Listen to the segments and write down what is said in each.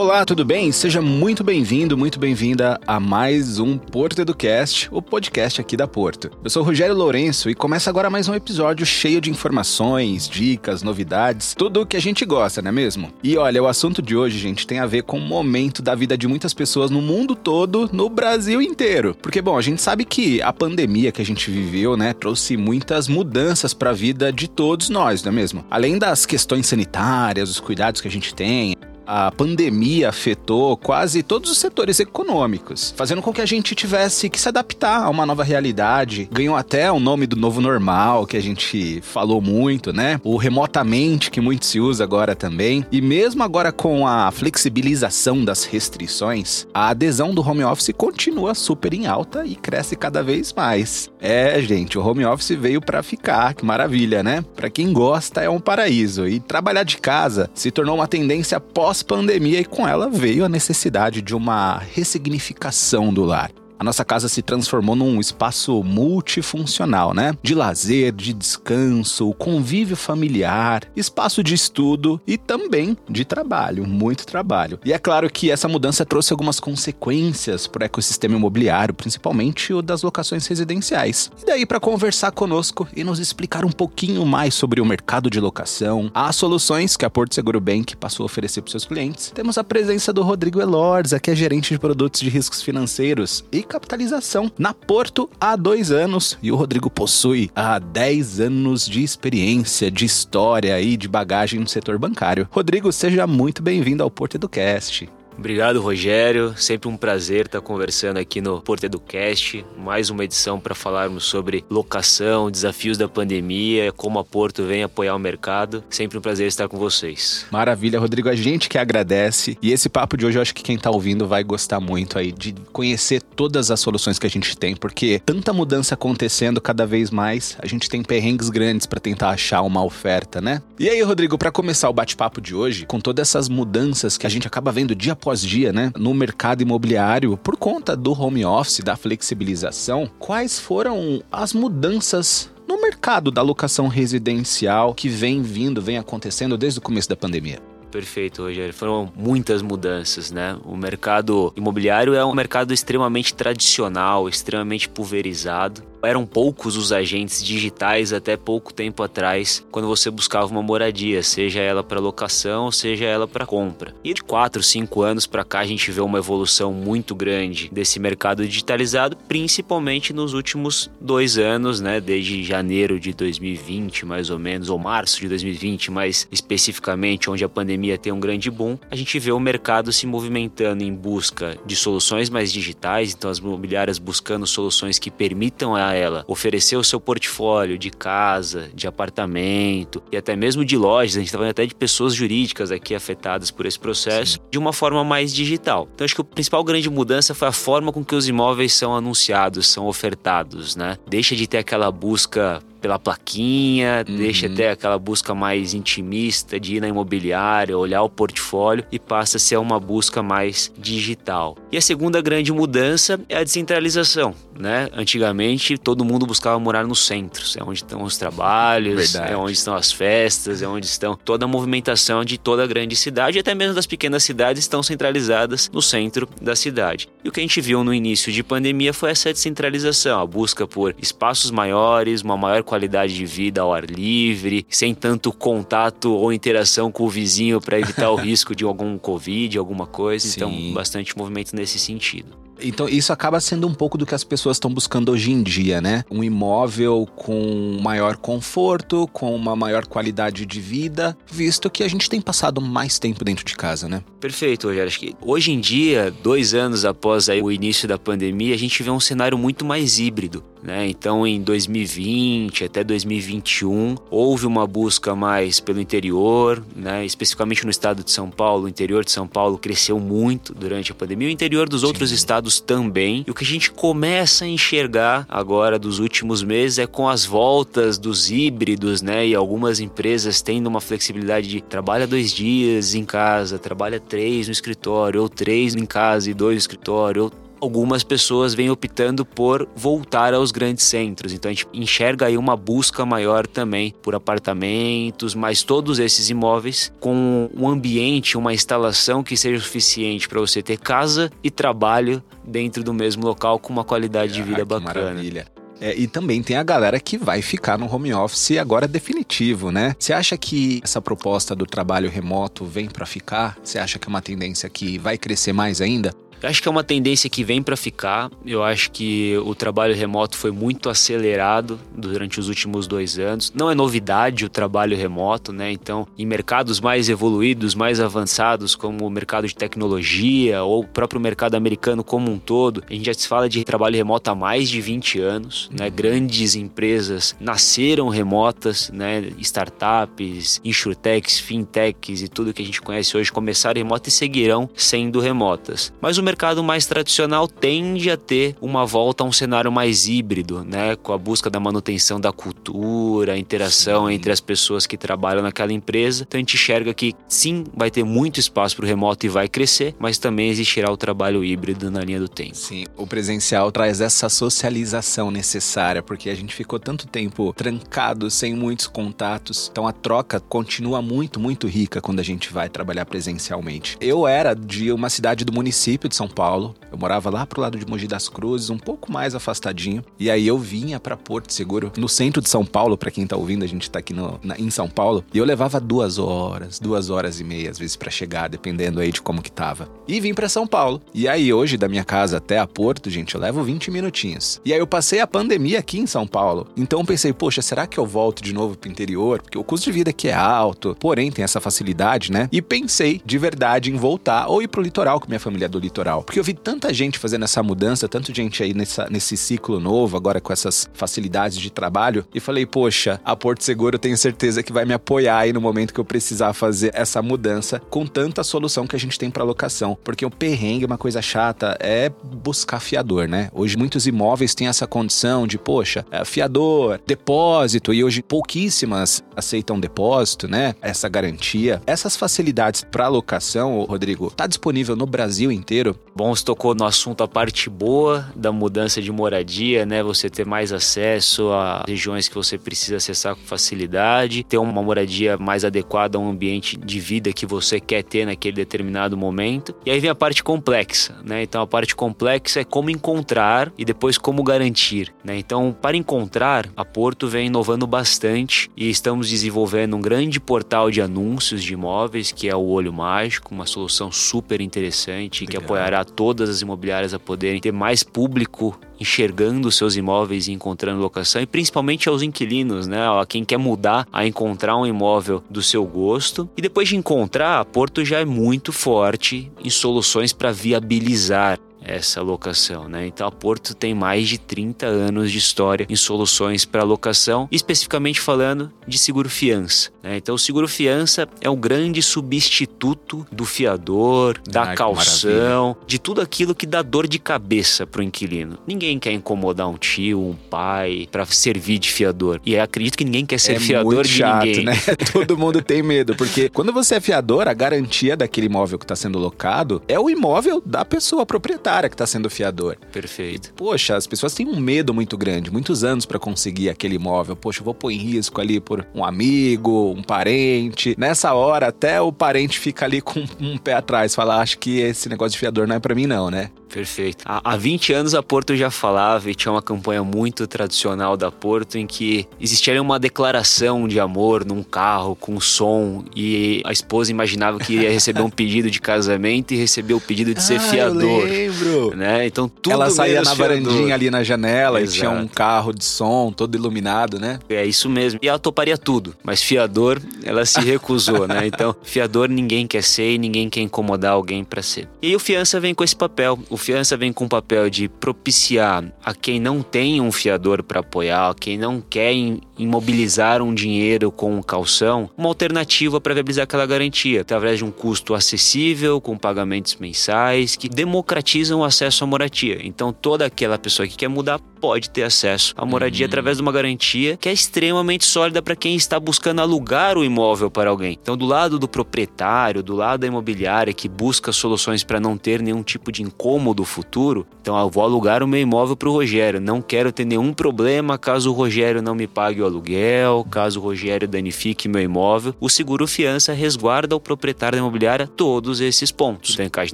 Olá, tudo bem? Seja muito bem-vindo, muito bem-vinda a mais um Porto Educast, o podcast aqui da Porto. Eu sou Rogério Lourenço e começa agora mais um episódio cheio de informações, dicas, novidades, tudo o que a gente gosta, não é mesmo? E olha, o assunto de hoje, gente, tem a ver com o momento da vida de muitas pessoas no mundo todo, no Brasil inteiro. Porque, bom, a gente sabe que a pandemia que a gente viveu, né, trouxe muitas mudanças para a vida de todos nós, não é mesmo? Além das questões sanitárias, os cuidados que a gente tem, a pandemia afetou quase todos os setores econômicos, fazendo com que a gente tivesse que se adaptar a uma nova realidade. Ganhou até o nome do novo normal, que a gente falou muito, né? O remotamente, que muito se usa agora também. E mesmo agora com a flexibilização das restrições, a adesão do home office continua super em alta e cresce cada vez mais. É, gente, o home office veio para ficar, que maravilha, né? Para quem gosta é um paraíso e trabalhar de casa se tornou uma tendência pós pós-pandemia e com ela veio a necessidade de uma ressignificação do lar a nossa casa se transformou num espaço multifuncional, né? De lazer, de descanso, convívio familiar, espaço de estudo e também de trabalho, muito trabalho. E é claro que essa mudança trouxe algumas consequências para o ecossistema imobiliário, principalmente o das locações residenciais. E daí, para conversar conosco e nos explicar um pouquinho mais sobre o mercado de locação, as soluções que a Porto Seguro Bank passou a oferecer para seus clientes, temos a presença do Rodrigo Elordes, que é gerente de produtos de riscos financeiros e capitalização na Porto há dois anos e o Rodrigo possui há 10 anos de experiência, de história e de bagagem no setor bancário. Rodrigo, seja muito bem-vindo ao Porto Educast. Obrigado, Rogério. Sempre um prazer estar conversando aqui no Porto Educast. Mais uma edição para falarmos sobre locação, desafios da pandemia, como a Porto vem apoiar o mercado. Sempre um prazer estar com vocês. Maravilha, Rodrigo. A gente que agradece. E esse papo de hoje eu acho que quem está ouvindo vai gostar muito aí de conhecer todas as soluções que a gente tem, porque tanta mudança acontecendo cada vez mais, a gente tem perrengues grandes para tentar achar uma oferta, né? E aí, Rodrigo, para começar o bate-papo de hoje, com todas essas mudanças que a gente acaba vendo dia após após dia, né, no mercado imobiliário por conta do home office, da flexibilização, quais foram as mudanças no mercado da locação residencial que vem vindo, vem acontecendo desde o começo da pandemia? Perfeito, Rogério. Foram muitas mudanças, né? O mercado imobiliário é um mercado extremamente tradicional, extremamente pulverizado. Eram poucos os agentes digitais até pouco tempo atrás, quando você buscava uma moradia, seja ela para locação, seja ela para compra. E de 4, 5 anos para cá a gente vê uma evolução muito grande desse mercado digitalizado, principalmente nos últimos dois anos, né? Desde janeiro de 2020, mais ou menos, ou março de 2020, mais especificamente, onde a pandemia tem um grande boom, a gente vê o mercado se movimentando em busca de soluções mais digitais, então as imobiliárias buscando soluções que permitam a ela oferecer o seu portfólio de casa, de apartamento e até mesmo de lojas, a gente está falando até de pessoas jurídicas aqui afetadas por esse processo, Sim. de uma forma mais digital. Então acho que a principal grande mudança foi a forma com que os imóveis são anunciados, são ofertados, né? Deixa de ter aquela busca pela plaquinha, uhum. deixa até aquela busca mais intimista de ir na imobiliária, olhar o portfólio e passa a ser uma busca mais digital. E a segunda grande mudança é a descentralização, né? Antigamente todo mundo buscava morar nos centros, é onde estão os trabalhos, Verdade. é onde estão as festas, é onde estão toda a movimentação de toda a grande cidade e até mesmo das pequenas cidades estão centralizadas no centro da cidade. E o que a gente viu no início de pandemia foi essa descentralização, a busca por espaços maiores, uma maior qualidade de vida ao ar livre, sem tanto contato ou interação com o vizinho para evitar o risco de algum Covid, alguma coisa. Então, Sim. Então, bastante movimento nesse sentido. Então, isso acaba sendo um pouco do que as pessoas estão buscando hoje em dia, né? Um imóvel com maior conforto, com uma maior qualidade de vida, visto que a gente tem passado mais tempo dentro de casa, né? Perfeito, Rogério. Acho que hoje em dia, dois anos após aí o início da pandemia, a gente vê um cenário muito mais híbrido. Né? Então, em 2020 até 2021, houve uma busca mais pelo interior, né? especificamente no estado de São Paulo. O interior de São Paulo cresceu muito durante a pandemia, o interior dos outros Sim. estados também. E o que a gente começa a enxergar agora dos últimos meses é com as voltas dos híbridos, né? E algumas empresas tendo uma flexibilidade de trabalha dois dias em casa, trabalha três no escritório, ou três em casa e dois no escritório, ou algumas pessoas vêm optando por voltar aos grandes centros. Então a gente enxerga aí uma busca maior também por apartamentos, mas todos esses imóveis com um ambiente, uma instalação que seja suficiente para você ter casa e trabalho dentro do mesmo local com uma qualidade de vida ah, bacana. Maravilha. É, e também tem a galera que vai ficar no home office agora definitivo, né? Você acha que essa proposta do trabalho remoto vem para ficar? Você acha que é uma tendência que vai crescer mais ainda? Acho que é uma tendência que vem para ficar. Eu acho que o trabalho remoto foi muito acelerado durante os últimos dois anos. Não é novidade o trabalho remoto, né? Então, em mercados mais evoluídos, mais avançados, como o mercado de tecnologia ou o próprio mercado americano como um todo, a gente já se fala de trabalho remoto há mais de 20 anos, né? Uhum. Grandes empresas nasceram remotas, né? Startups, insurtechs, fintechs e tudo que a gente conhece hoje começaram remotas e seguirão sendo remotas. Mas o mercado mais tradicional tende a ter uma volta a um cenário mais híbrido, né? Com a busca da manutenção da cultura, a interação sim. entre as pessoas que trabalham naquela empresa. Então a gente enxerga que sim, vai ter muito espaço para o remoto e vai crescer, mas também existirá o trabalho híbrido na linha do tempo. Sim, o presencial traz essa socialização necessária, porque a gente ficou tanto tempo trancado, sem muitos contatos. Então a troca continua muito, muito rica quando a gente vai trabalhar presencialmente. Eu era de uma cidade do município de são Paulo. Eu morava lá pro lado de Mogi das Cruzes, um pouco mais afastadinho. E aí eu vinha para Porto Seguro, no centro de São Paulo, para quem tá ouvindo, a gente tá aqui no, na, em São Paulo. E eu levava duas horas, duas horas e meia, às vezes, para chegar, dependendo aí de como que tava. E vim para São Paulo. E aí hoje, da minha casa até a Porto, gente, eu levo 20 minutinhos. E aí eu passei a pandemia aqui em São Paulo. Então eu pensei, poxa, será que eu volto de novo pro interior? Porque o custo de vida aqui é alto, porém tem essa facilidade, né? E pensei de verdade em voltar ou ir pro litoral, com minha família é do litoral. Porque eu vi tanta gente fazendo essa mudança, tanta gente aí nessa, nesse ciclo novo, agora com essas facilidades de trabalho, e falei, poxa, a Porto Seguro eu tenho certeza que vai me apoiar aí no momento que eu precisar fazer essa mudança, com tanta solução que a gente tem para locação. Porque o perrengue, uma coisa chata, é buscar fiador, né? Hoje muitos imóveis têm essa condição de, poxa, é fiador, depósito, e hoje pouquíssimas aceitam depósito, né? Essa garantia. Essas facilidades para locação, Rodrigo, tá disponível no Brasil inteiro Bom, você tocou no assunto a parte boa da mudança de moradia, né? Você ter mais acesso a regiões que você precisa acessar com facilidade, ter uma moradia mais adequada a um ambiente de vida que você quer ter naquele determinado momento. E aí vem a parte complexa, né? Então a parte complexa é como encontrar e depois como garantir, né? Então, para encontrar, a Porto vem inovando bastante e estamos desenvolvendo um grande portal de anúncios de imóveis que é o Olho Mágico, uma solução super interessante Legal. que apoiará todas as imobiliárias a poderem ter mais público enxergando seus imóveis e encontrando locação, e principalmente aos inquilinos, né? A quem quer mudar a encontrar um imóvel do seu gosto. E depois de encontrar, a Porto já é muito forte em soluções para viabilizar essa locação, né? Então a Porto tem mais de 30 anos de história em soluções para locação, especificamente falando de seguro fiança. Né? Então o seguro fiança é um grande substituto do fiador, da Ai, calção, de tudo aquilo que dá dor de cabeça para o inquilino. Ninguém quer incomodar um tio, um pai para servir de fiador. E acredito que ninguém quer ser é fiador muito de chato, ninguém. Né? Todo mundo tem medo, porque quando você é fiador, a garantia daquele imóvel que está sendo locado é o imóvel da pessoa proprietária cara que está sendo fiador. Perfeito. E, poxa, as pessoas têm um medo muito grande, muitos anos para conseguir aquele imóvel. Poxa, eu vou pôr em risco ali por um amigo, um parente. Nessa hora, até o parente fica ali com um pé atrás, fala, acho que esse negócio de fiador não é para mim não, né? Perfeito. Há, há 20 anos a Porto já falava e tinha uma campanha muito tradicional da Porto em que existia uma declaração de amor num carro com som e a esposa imaginava que ia receber um pedido de casamento e recebeu o pedido de ser ah, fiador. Eu lembro. Né? Então tudo Ela saía na fiador. varandinha ali na janela Exato. e tinha um carro de som todo iluminado, né? É isso mesmo. E ela toparia tudo, mas fiador ela se recusou, né? Então, fiador ninguém quer ser e ninguém quer incomodar alguém para ser. E aí o fiança vem com esse papel. O fiança vem com o papel de propiciar a quem não tem um fiador para apoiar, a quem não quer imobilizar um dinheiro com calção, uma alternativa para viabilizar aquela garantia, através de um custo acessível, com pagamentos mensais, que democratizam o acesso à moradia. Então, toda aquela pessoa que quer mudar pode ter acesso à moradia uhum. através de uma garantia que é extremamente sólida para quem está buscando alugar o imóvel para alguém. Então, do lado do proprietário, do lado da imobiliária que busca soluções para não ter nenhum tipo de incômodo futuro, então eu vou alugar o meu imóvel para o Rogério. Não quero ter nenhum problema caso o Rogério não me pague o aluguel, caso o Rogério danifique meu imóvel. O seguro fiança resguarda ao proprietário da imobiliária todos esses pontos. Então, em caso de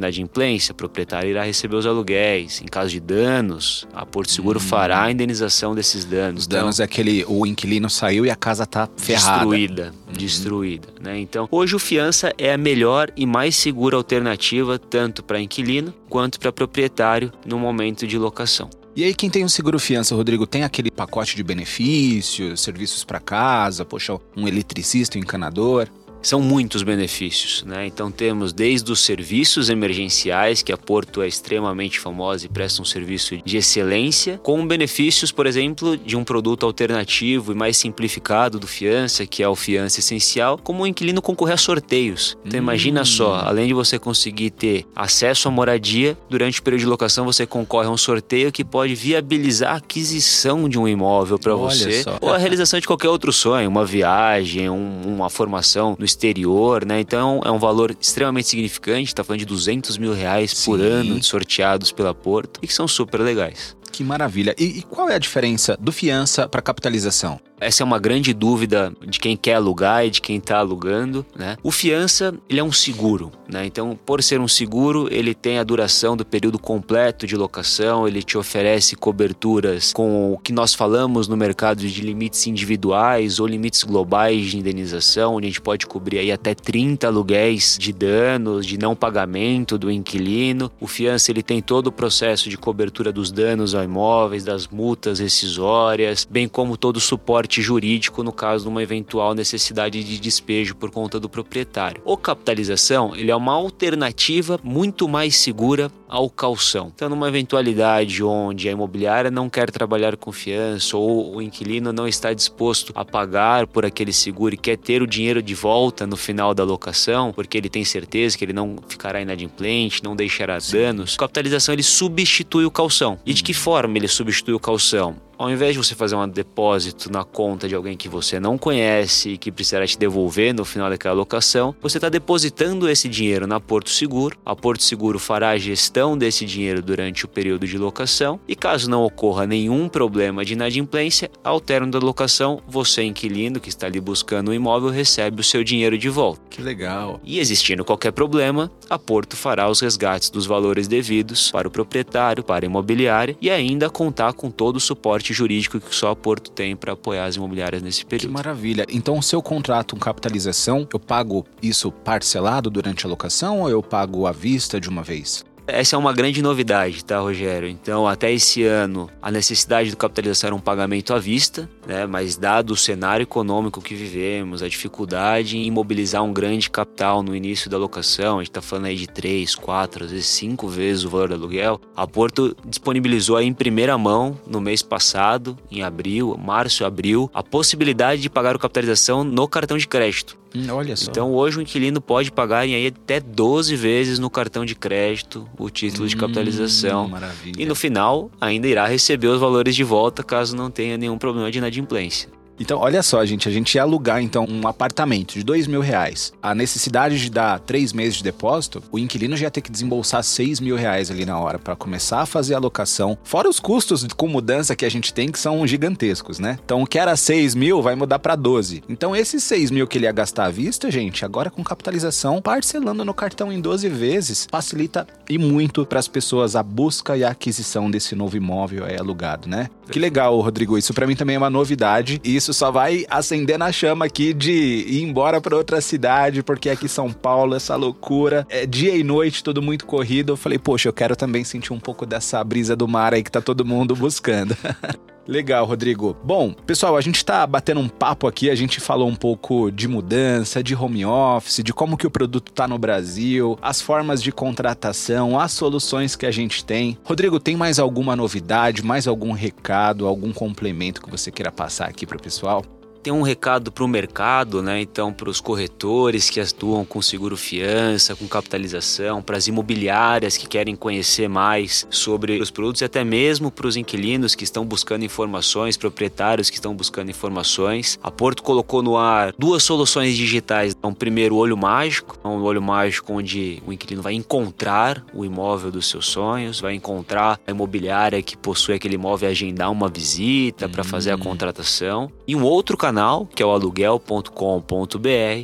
inadimplência, o proprietário irá receber os aluguéis. Em caso de danos, a Porto Seguro hum. Fará a indenização desses danos. Os danos então, é aquele o inquilino saiu e a casa está ferrada. Destruída, uhum. destruída. Né? Então, hoje o fiança é a melhor e mais segura alternativa tanto para inquilino quanto para proprietário no momento de locação. E aí, quem tem um seguro fiança, Rodrigo, tem aquele pacote de benefícios, serviços para casa, poxa, um eletricista, um encanador? São muitos benefícios, né? Então temos desde os serviços emergenciais, que a Porto é extremamente famosa e presta um serviço de excelência, com benefícios, por exemplo, de um produto alternativo e mais simplificado do fiança, que é o fiança essencial, como o inquilino concorrer a sorteios. Então hum. imagina só, além de você conseguir ter acesso à moradia, durante o período de locação você concorre a um sorteio que pode viabilizar a aquisição de um imóvel para você só. ou a realização de qualquer outro sonho, uma viagem, um, uma formação no exterior, né? Então é um valor extremamente significante, está falando de 200 mil reais Sim. por ano sorteados pela Porto e que são super legais. Que maravilha. E, e qual é a diferença do fiança para capitalização? Essa é uma grande dúvida de quem quer alugar e de quem está alugando, né? O fiança, ele é um seguro, né? Então, por ser um seguro, ele tem a duração do período completo de locação, ele te oferece coberturas com o que nós falamos no mercado de limites individuais ou limites globais de indenização, onde a gente pode cobrir aí até 30 aluguéis de danos, de não pagamento do inquilino. O fiança, ele tem todo o processo de cobertura dos danos imóveis, das multas rescisórias, bem como todo o suporte jurídico no caso de uma eventual necessidade de despejo por conta do proprietário. O capitalização ele é uma alternativa muito mais segura ao calção. Então, numa eventualidade onde a imobiliária não quer trabalhar com fiança ou o inquilino não está disposto a pagar por aquele seguro e quer ter o dinheiro de volta no final da locação, porque ele tem certeza que ele não ficará inadimplente, não deixará danos, capitalização ele substitui o calção. E de que forma ele substitui o calção? Ao invés de você fazer um depósito na conta de alguém que você não conhece e que precisará te devolver no final daquela locação, você está depositando esse dinheiro na Porto Seguro. A Porto Seguro fará a gestão desse dinheiro durante o período de locação e caso não ocorra nenhum problema de inadimplência, ao término da locação, você inquilino que está ali buscando o um imóvel recebe o seu dinheiro de volta. Que legal. E existindo qualquer problema, a Porto fará os resgates dos valores devidos para o proprietário, para a imobiliária e ainda contar com todo o suporte suporte jurídico que só a Porto tem para apoiar as imobiliárias nesse período. Que maravilha. Então, se eu contrato um capitalização, eu pago isso parcelado durante a locação ou eu pago à vista de uma vez? Essa é uma grande novidade, tá, Rogério? Então, até esse ano, a necessidade do capitalização era um pagamento à vista, né? Mas dado o cenário econômico que vivemos, a dificuldade em imobilizar um grande capital no início da locação, a gente está falando aí de três, quatro, às vezes cinco vezes o valor do aluguel, a Porto disponibilizou aí em primeira mão no mês passado, em abril, março, abril, a possibilidade de pagar a capitalização no cartão de crédito. Hum, olha só. Então hoje o inquilino pode pagar em aí até 12 vezes no cartão de crédito o título hum, de capitalização. Maravilha. E no final ainda irá receber os valores de volta caso não tenha nenhum problema de inadimplência. Então, olha só, gente, a gente ia alugar então um apartamento de dois mil reais. A necessidade de dar três meses de depósito, o inquilino já ia ter que desembolsar seis mil reais ali na hora para começar a fazer a locação. Fora os custos com mudança que a gente tem, que são gigantescos, né? Então, o que era seis mil vai mudar para 12. Então, esses seis mil que ele ia gastar à vista, gente, agora com capitalização, parcelando no cartão em 12 vezes, facilita e muito para as pessoas a busca e a aquisição desse novo imóvel aí alugado, né? Que legal, Rodrigo. Isso para mim também é uma novidade. E isso só vai acender na chama aqui de ir embora para outra cidade, porque aqui São Paulo, essa loucura, é dia e noite, tudo muito corrido. Eu falei, poxa, eu quero também sentir um pouco dessa brisa do mar aí que tá todo mundo buscando. Legal, Rodrigo. Bom, pessoal, a gente está batendo um papo aqui, a gente falou um pouco de mudança, de home office, de como que o produto está no Brasil, as formas de contratação, as soluções que a gente tem. Rodrigo, tem mais alguma novidade, mais algum recado, algum complemento que você queira passar aqui para o pessoal? Tem um recado para o mercado, né? Então, para os corretores que atuam com seguro fiança, com capitalização, para as imobiliárias que querem conhecer mais sobre os produtos e até mesmo para os inquilinos que estão buscando informações, proprietários que estão buscando informações. A Porto colocou no ar duas soluções digitais. Então, primeiro, o Olho Mágico, um olho mágico onde o inquilino vai encontrar o imóvel dos seus sonhos, vai encontrar a imobiliária que possui aquele imóvel e agendar uma visita para fazer a hum. contratação. E um outro canal canal, que é o aluguel.com.br,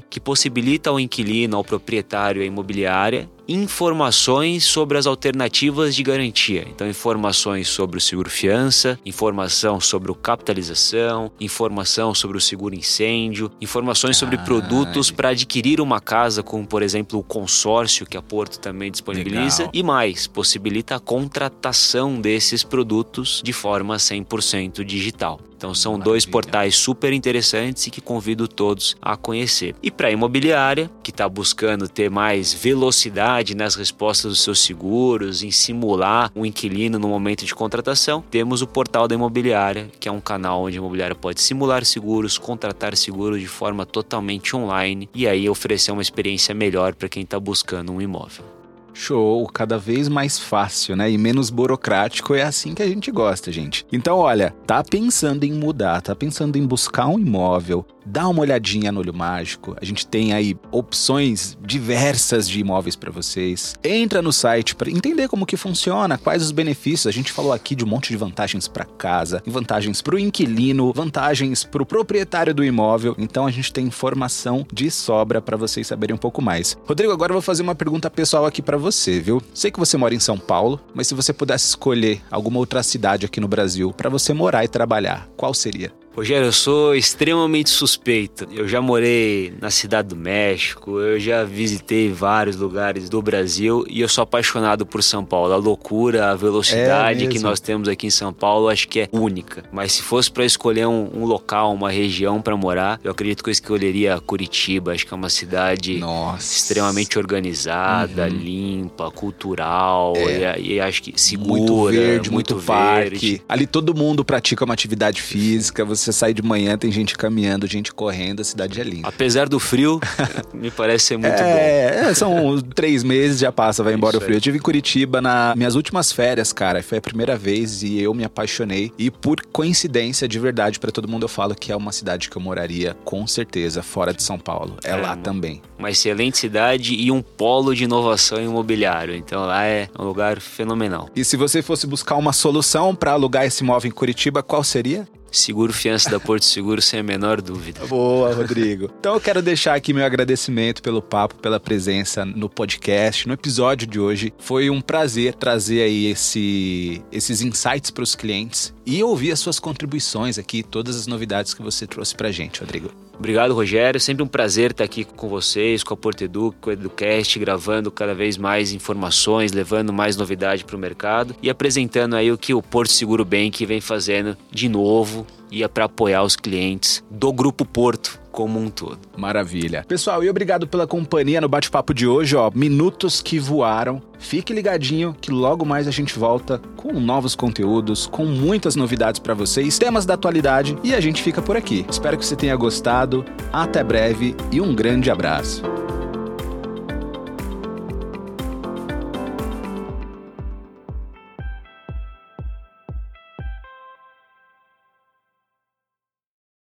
que possibilita ao inquilino, ao proprietário, à imobiliária informações sobre as alternativas de garantia. Então, informações sobre o seguro fiança, informação sobre o capitalização, informação sobre o seguro incêndio, informações sobre produtos para adquirir uma casa, como por exemplo o consórcio que a Porto também disponibiliza, Legal. e mais, possibilita a contratação desses produtos de forma 100% digital. Então são dois portais super interessantes e que convido todos a conhecer. E para a imobiliária, que está buscando ter mais velocidade nas respostas dos seus seguros, em simular um inquilino no momento de contratação, temos o portal da imobiliária, que é um canal onde a imobiliária pode simular seguros, contratar seguros de forma totalmente online e aí oferecer uma experiência melhor para quem está buscando um imóvel. Show, cada vez mais fácil, né? E menos burocrático, é assim que a gente gosta, gente. Então, olha, tá pensando em mudar, tá pensando em buscar um imóvel, dá uma olhadinha no Olho Mágico. A gente tem aí opções diversas de imóveis para vocês. Entra no site para entender como que funciona, quais os benefícios. A gente falou aqui de um monte de vantagens para casa, vantagens para o inquilino, vantagens para o proprietário do imóvel. Então a gente tem informação de sobra para vocês saberem um pouco mais. Rodrigo, agora eu vou fazer uma pergunta pessoal aqui para você, viu? Sei que você mora em São Paulo, mas se você pudesse escolher alguma outra cidade aqui no Brasil para você morar e trabalhar, qual seria? Rogério, eu sou extremamente suspeito. Eu já morei na Cidade do México, eu já visitei vários lugares do Brasil e eu sou apaixonado por São Paulo. A loucura, a velocidade é que nós temos aqui em São Paulo, acho que é única. Mas se fosse para escolher um, um, local, uma região para morar, eu acredito que eu escolheria Curitiba. Acho que é uma cidade Nossa. extremamente organizada, uhum. limpa, cultural é. e, e, acho que segura, muito verde, muito, muito verde. parque. Ali todo mundo pratica uma atividade física. Você você sai de manhã, tem gente caminhando, gente correndo, a cidade é linda. Apesar do frio, me parece ser muito é, bom. É, são três meses, já passa, vai embora o frio. Eu tive em Curitiba nas minhas últimas férias, cara. Foi a primeira vez e eu me apaixonei. E por coincidência, de verdade, para todo mundo eu falo que é uma cidade que eu moraria com certeza fora de São Paulo. É, é lá também. Uma excelente cidade e um polo de inovação imobiliário. Então lá é um lugar fenomenal. E se você fosse buscar uma solução para alugar esse imóvel em Curitiba, qual seria? Seguro fiança da Porto Seguro, sem a menor dúvida. Boa, Rodrigo. Então eu quero deixar aqui meu agradecimento pelo papo, pela presença no podcast, no episódio de hoje. Foi um prazer trazer aí esse, esses insights para os clientes e ouvir as suas contribuições aqui, todas as novidades que você trouxe para gente, Rodrigo. Obrigado, Rogério. Sempre um prazer estar aqui com vocês, com a Porto Edu, com o Educast, gravando cada vez mais informações, levando mais novidade para o mercado e apresentando aí o que o Porto Seguro Bank vem fazendo de novo e é para apoiar os clientes do Grupo Porto como um todo. Maravilha. Pessoal, e obrigado pela companhia no bate-papo de hoje, ó. Minutos que voaram. Fique ligadinho que logo mais a gente volta com novos conteúdos, com muitas novidades para vocês, temas da atualidade e a gente fica por aqui. Espero que você tenha gostado. Até breve e um grande abraço.